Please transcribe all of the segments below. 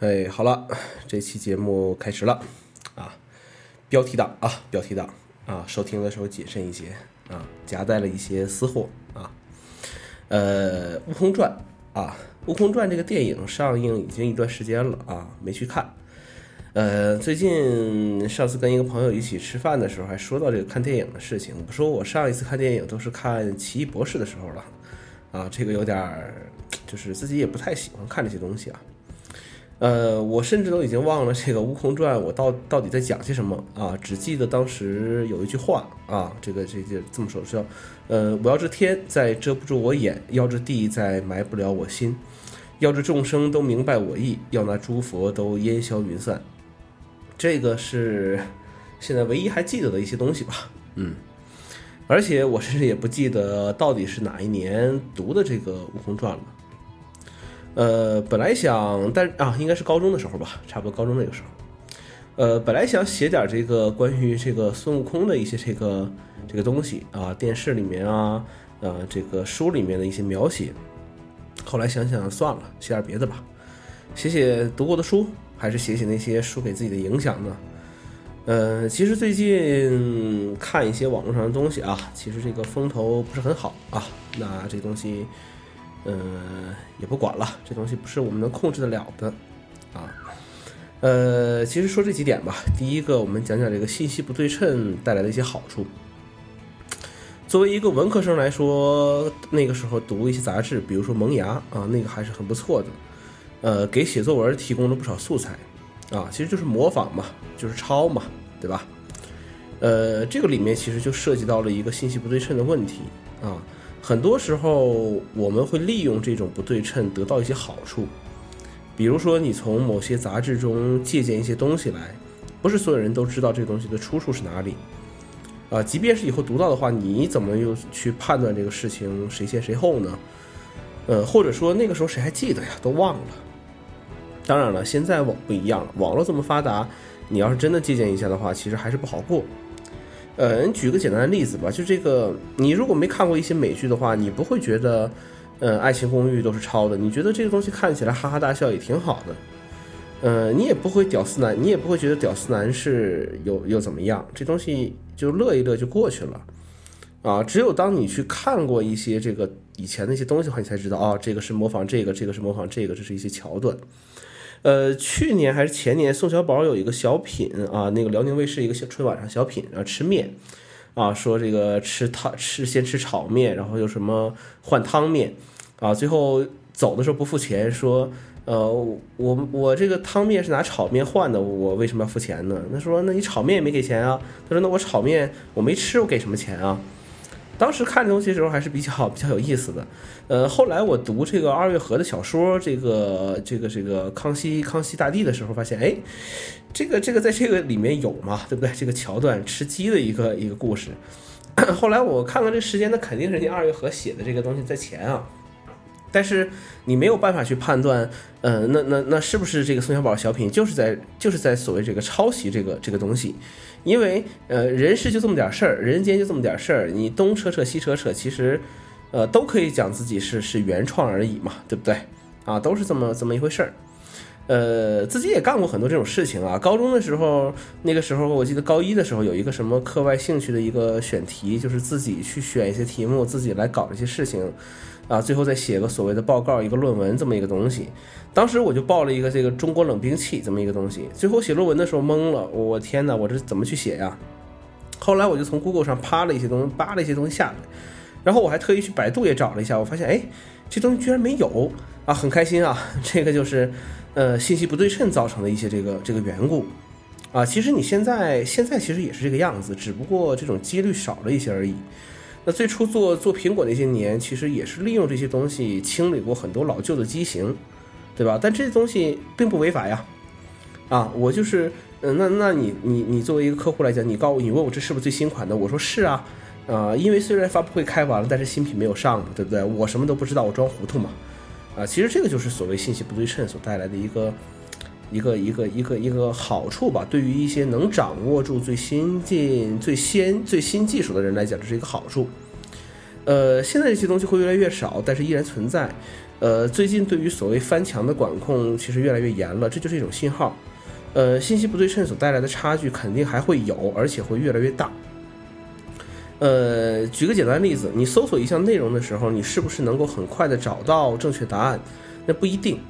哎，好了，这期节目开始了啊！标题党啊，标题党啊，收听的时候谨慎一些啊，夹带了一些私货啊。呃，《悟空传》啊，《悟空传》这个电影上映已经一段时间了啊，没去看。呃，最近上次跟一个朋友一起吃饭的时候，还说到这个看电影的事情。我说我上一次看电影都是看《奇异博士》的时候了啊，这个有点儿，就是自己也不太喜欢看这些东西啊。呃，我甚至都已经忘了这个《悟空传》，我到到底在讲些什么啊？只记得当时有一句话啊，这个这这这么说，叫呃，我要这天再遮不住我眼，要这地再埋不了我心，要这众生都明白我意，要那诸佛都烟消云散。这个是现在唯一还记得的一些东西吧，嗯，而且我甚至也不记得到底是哪一年读的这个《悟空传》了。呃，本来想，但啊，应该是高中的时候吧，差不多高中那个时候。呃，本来想写点这个关于这个孙悟空的一些这个这个东西啊，电视里面啊，呃，这个书里面的一些描写。后来想想算了，写点别的吧，写写读过的书，还是写写那些书给自己的影响呢？呃，其实最近看一些网络上的东西啊，其实这个风头不是很好啊，那这东西。嗯，也不管了，这东西不是我们能控制得了的，啊，呃，其实说这几点吧。第一个，我们讲讲这个信息不对称带来的一些好处。作为一个文科生来说，那个时候读一些杂志，比如说《萌芽》啊，那个还是很不错的，呃，给写作文提供了不少素材，啊，其实就是模仿嘛，就是抄嘛，对吧？呃，这个里面其实就涉及到了一个信息不对称的问题啊。很多时候，我们会利用这种不对称得到一些好处，比如说你从某些杂志中借鉴一些东西来，不是所有人都知道这个东西的出处是哪里，啊，即便是以后读到的话，你怎么又去判断这个事情谁先谁后呢？呃，或者说那个时候谁还记得呀？都忘了。当然了，现在网不一样了，网络这么发达，你要是真的借鉴一下的话，其实还是不好过。呃，你举个简单的例子吧，就这个，你如果没看过一些美剧的话，你不会觉得，呃，《爱情公寓》都是抄的，你觉得这个东西看起来哈哈大笑也挺好的，呃，你也不会屌丝男，你也不会觉得屌丝男是又又怎么样，这东西就乐一乐就过去了，啊，只有当你去看过一些这个以前的一些东西的话，你才知道，哦，这个是模仿这个，这个是模仿这个，这是一些桥段。呃，去年还是前年，宋小宝有一个小品啊，那个辽宁卫视一个小春晚上小品，然后吃面，啊，说这个吃汤吃先吃炒面，然后又什么换汤面，啊，最后走的时候不付钱，说，呃，我我这个汤面是拿炒面换的，我为什么要付钱呢？他说，那你炒面也没给钱啊？他说，那我炒面我没吃，我给什么钱啊？当时看这东西的时候还是比较比较有意思的，呃，后来我读这个二月河的小说，这个这个这个康熙康熙大帝的时候，发现哎，这个这个在这个里面有嘛，对不对？这个桥段吃鸡的一个一个故事。后来我看看这时间，那肯定是人家二月河写的这个东西在前啊。但是你没有办法去判断，呃，那那那是不是这个宋小宝小品就是在就是在所谓这个抄袭这个这个东西？因为呃，人世就这么点事儿，人间就这么点事儿，你东扯扯西扯扯，其实，呃，都可以讲自己是是原创而已嘛，对不对？啊，都是这么这么一回事儿。呃，自己也干过很多这种事情啊。高中的时候，那个时候我记得高一的时候有一个什么课外兴趣的一个选题，就是自己去选一些题目，自己来搞一些事情。啊，最后再写个所谓的报告，一个论文这么一个东西。当时我就报了一个这个中国冷兵器这么一个东西。最后写论文的时候懵了，我天哪，我这怎么去写呀？后来我就从 Google 上扒了一些东西，扒了一些东西下来，然后我还特意去百度也找了一下，我发现哎，这东西居然没有啊，很开心啊。这个就是呃信息不对称造成的一些这个这个缘故啊。其实你现在现在其实也是这个样子，只不过这种几率少了一些而已。那最初做做苹果那些年，其实也是利用这些东西清理过很多老旧的机型，对吧？但这些东西并不违法呀，啊，我就是，嗯，那那你你你作为一个客户来讲，你告你问我这是不是最新款的？我说是啊，啊，因为虽然发布会开完了，但是新品没有上，对不对？我什么都不知道，我装糊涂嘛，啊，其实这个就是所谓信息不对称所带来的一个。一个一个一个一个好处吧，对于一些能掌握住最先进、最先最新技术的人来讲，这是一个好处。呃，现在这些东西会越来越少，但是依然存在。呃，最近对于所谓翻墙的管控其实越来越严了，这就是一种信号。呃，信息不对称所带来的差距肯定还会有，而且会越来越大。呃，举个简单例子，你搜索一项内容的时候，你是不是能够很快的找到正确答案？那不一定。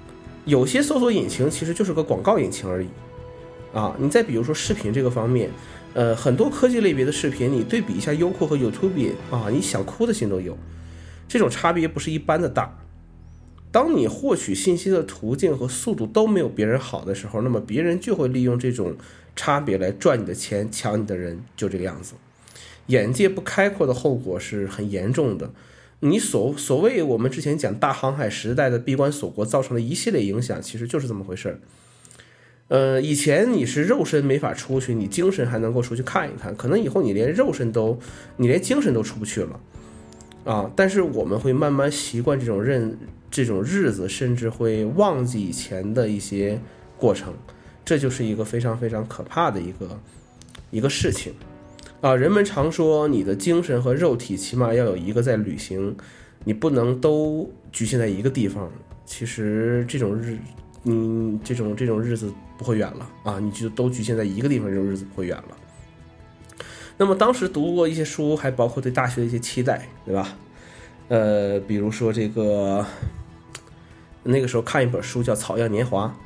有些搜索引擎其实就是个广告引擎而已。啊，你再比如说视频这个方面，呃，很多科技类别的视频，你对比一下优酷和 YouTube 啊，你想哭的心都有。这种差别不是一般的大。当你获取信息的途径和速度都没有别人好的时候，那么别人就会利用这种差别来赚你的钱、抢你的人，就这个样子。眼界不开阔的后果是很严重的。你所所谓我们之前讲大航海时代的闭关锁国造成的一系列影响，其实就是这么回事儿。呃，以前你是肉身没法出去，你精神还能够出去看一看，可能以后你连肉身都，你连精神都出不去了。啊！但是我们会慢慢习惯这种认这种日子，甚至会忘记以前的一些过程，这就是一个非常非常可怕的一个一个事情啊！人们常说，你的精神和肉体起码要有一个在旅行，你不能都局限在一个地方。其实这种日，嗯，这种这种日子不会远了啊！你就都局限在一个地方，这种日子不会远了。那么当时读过一些书，还包括对大学的一些期待，对吧？呃，比如说这个，那个时候看一本书叫《草样年华》，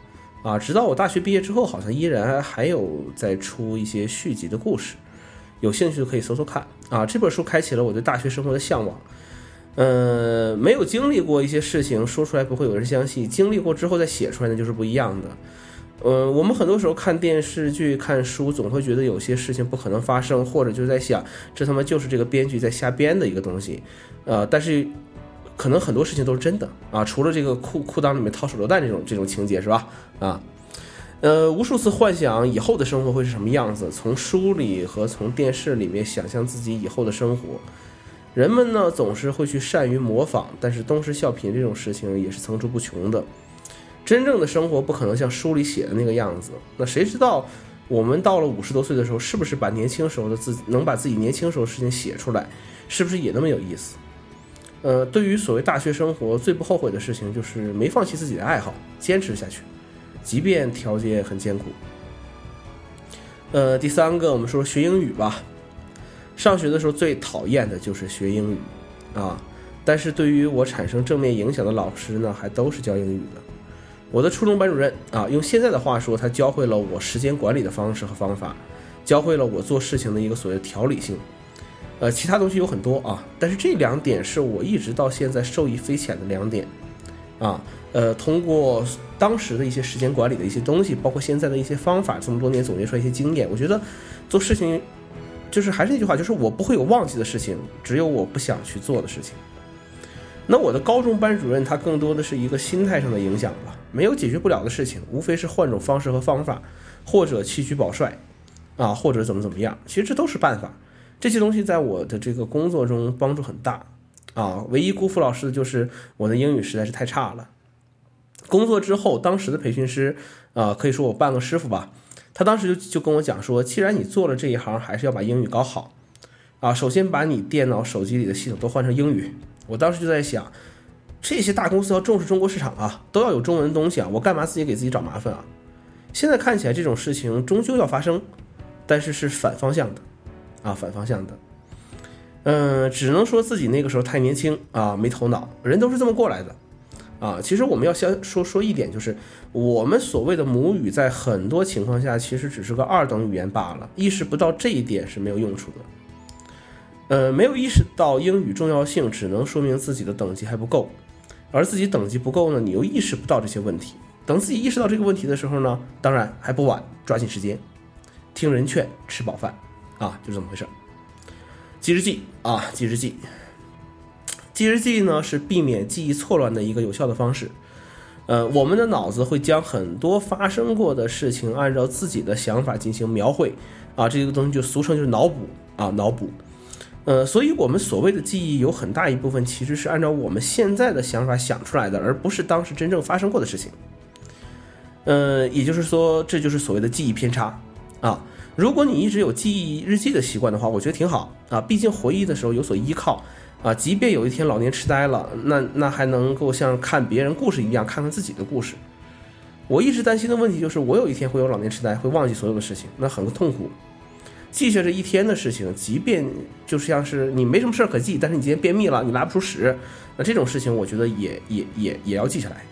啊，直到我大学毕业之后，好像依然还有在出一些续集的故事，有兴趣的可以搜搜看。啊，这本书开启了我对大学生活的向往。呃，没有经历过一些事情，说出来不会有人相信；经历过之后再写出来，那就是不一样的。呃，我们很多时候看电视剧、看书，总会觉得有些事情不可能发生，或者就在想，这他妈就是这个编剧在瞎编的一个东西。呃，但是可能很多事情都是真的啊，除了这个裤裤裆里面掏手榴弹这种这种情节是吧？啊，呃，无数次幻想以后的生活会是什么样子，从书里和从电视里面想象自己以后的生活。人们呢总是会去善于模仿，但是东施效颦这种事情也是层出不穷的。真正的生活不可能像书里写的那个样子。那谁知道我们到了五十多岁的时候，是不是把年轻时候的自己能把自己年轻时候的事情写出来，是不是也那么有意思？呃，对于所谓大学生活，最不后悔的事情就是没放弃自己的爱好，坚持下去，即便条件很艰苦。呃，第三个，我们说学英语吧。上学的时候最讨厌的就是学英语啊，但是对于我产生正面影响的老师呢，还都是教英语的。我的初中班主任啊，用现在的话说，他教会了我时间管理的方式和方法，教会了我做事情的一个所谓的条理性。呃，其他东西有很多啊，但是这两点是我一直到现在受益匪浅的两点。啊，呃，通过当时的一些时间管理的一些东西，包括现在的一些方法，这么多年总结出来一些经验，我觉得做事情就是还是那句话，就是我不会有忘记的事情，只有我不想去做的事情。那我的高中班主任他更多的是一个心态上的影响吧。没有解决不了的事情，无非是换种方式和方法，或者弃车保帅，啊，或者怎么怎么样，其实这都是办法。这些东西在我的这个工作中帮助很大，啊，唯一辜负老师的就是我的英语实在是太差了。工作之后，当时的培训师，啊，可以说我半个师傅吧，他当时就就跟我讲说，既然你做了这一行，还是要把英语搞好，啊，首先把你电脑、手机里的系统都换成英语。我当时就在想。这些大公司要重视中国市场啊，都要有中文的东西啊，我干嘛自己给自己找麻烦啊？现在看起来这种事情终究要发生，但是是反方向的，啊，反方向的。嗯，只能说自己那个时候太年轻啊，没头脑。人都是这么过来的，啊，其实我们要先说说一点，就是我们所谓的母语，在很多情况下其实只是个二等语言罢了。意识不到这一点是没有用处的。呃，没有意识到英语重要性，只能说明自己的等级还不够。而自己等级不够呢，你又意识不到这些问题。等自己意识到这个问题的时候呢，当然还不晚，抓紧时间，听人劝，吃饱饭，啊，就这么回事。记日记啊，记日记。记日记呢是避免记忆错乱的一个有效的方式。呃，我们的脑子会将很多发生过的事情按照自己的想法进行描绘，啊，这个东西就俗称就是脑补啊，脑补。呃，所以我们所谓的记忆有很大一部分其实是按照我们现在的想法想出来的，而不是当时真正发生过的事情。呃，也就是说，这就是所谓的记忆偏差啊。如果你一直有记忆日记的习惯的话，我觉得挺好啊，毕竟回忆的时候有所依靠啊，即便有一天老年痴呆了，那那还能够像看别人故事一样看看自己的故事。我一直担心的问题就是，我有一天会有老年痴呆，会忘记所有的事情，那很痛苦。记下这一天的事情，即便就像是你没什么事儿可记，但是你今天便秘了，你拉不出屎，那这种事情我觉得也也也也要记下来。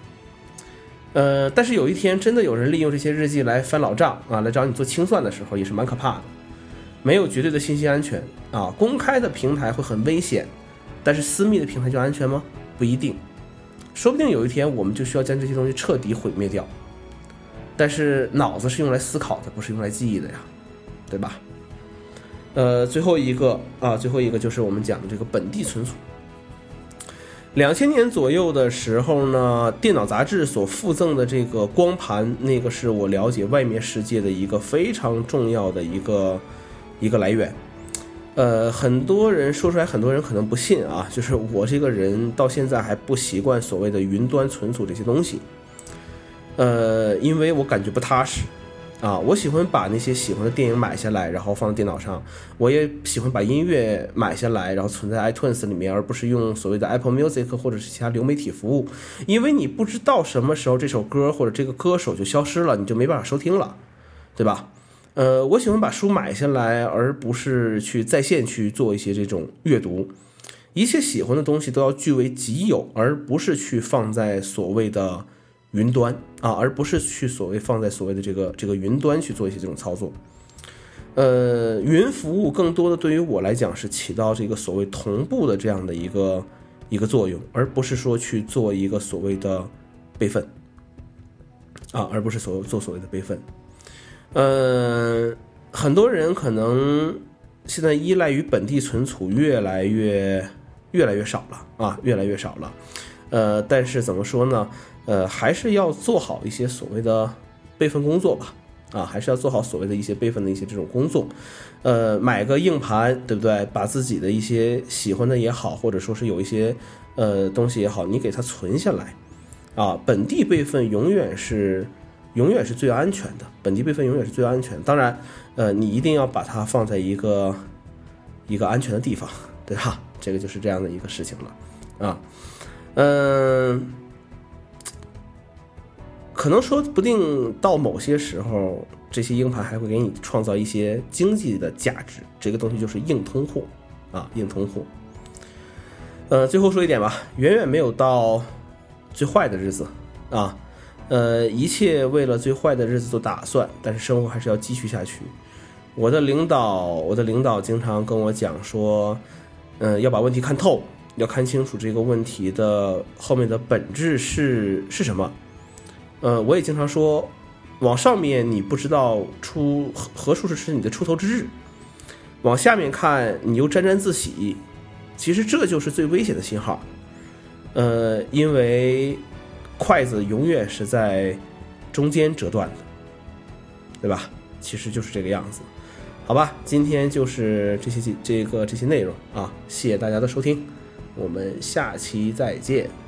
呃，但是有一天真的有人利用这些日记来翻老账啊，来找你做清算的时候，也是蛮可怕的。没有绝对的信息安全啊，公开的平台会很危险，但是私密的平台就安全吗？不一定，说不定有一天我们就需要将这些东西彻底毁灭掉。但是脑子是用来思考的，不是用来记忆的呀，对吧？呃，最后一个啊，最后一个就是我们讲的这个本地存储。两千年左右的时候呢，电脑杂志所附赠的这个光盘，那个是我了解外面世界的一个非常重要的一个一个来源。呃，很多人说出来，很多人可能不信啊，就是我这个人到现在还不习惯所谓的云端存储这些东西。呃，因为我感觉不踏实。啊，我喜欢把那些喜欢的电影买下来，然后放在电脑上。我也喜欢把音乐买下来，然后存在 iTunes 里面，而不是用所谓的 Apple Music 或者是其他流媒体服务。因为你不知道什么时候这首歌或者这个歌手就消失了，你就没办法收听了，对吧？呃，我喜欢把书买下来，而不是去在线去做一些这种阅读。一切喜欢的东西都要据为己有，而不是去放在所谓的。云端啊，而不是去所谓放在所谓的这个这个云端去做一些这种操作。呃，云服务更多的对于我来讲是起到这个所谓同步的这样的一个一个作用，而不是说去做一个所谓的备份啊，而不是所做所谓的备份。呃，很多人可能现在依赖于本地存储越来越越来越少了啊，越来越少了。呃，但是怎么说呢？呃，还是要做好一些所谓的备份工作吧，啊，还是要做好所谓的一些备份的一些这种工作。呃，买个硬盘，对不对？把自己的一些喜欢的也好，或者说是有一些呃东西也好，你给它存下来，啊，本地备份永远是永远是最安全的，本地备份永远是最安全。当然，呃，你一定要把它放在一个一个安全的地方，对吧？这个就是这样的一个事情了，啊，嗯。可能说不定到某些时候，这些硬盘还会给你创造一些经济的价值。这个东西就是硬通货啊，硬通货。呃，最后说一点吧，远远没有到最坏的日子啊。呃，一切为了最坏的日子做打算，但是生活还是要继续下去。我的领导，我的领导经常跟我讲说，嗯，要把问题看透，要看清楚这个问题的后面的本质是是什么。呃，我也经常说，往上面你不知道出何何处是你的出头之日，往下面看你又沾沾自喜，其实这就是最危险的信号。呃，因为筷子永远是在中间折断的，对吧？其实就是这个样子。好吧，今天就是这些这这个这些内容啊，谢谢大家的收听，我们下期再见。